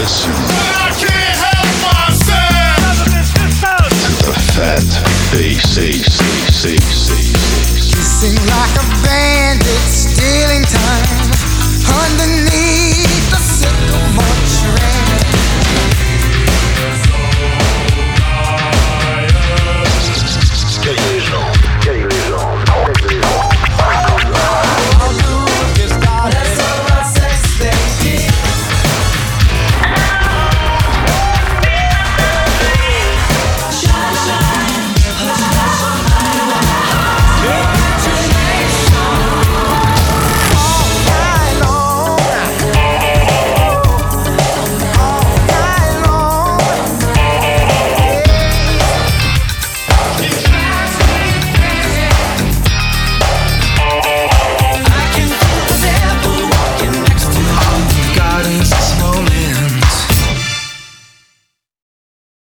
listen I can't help myself. to the fat BCCCCC. You sing like a bandit.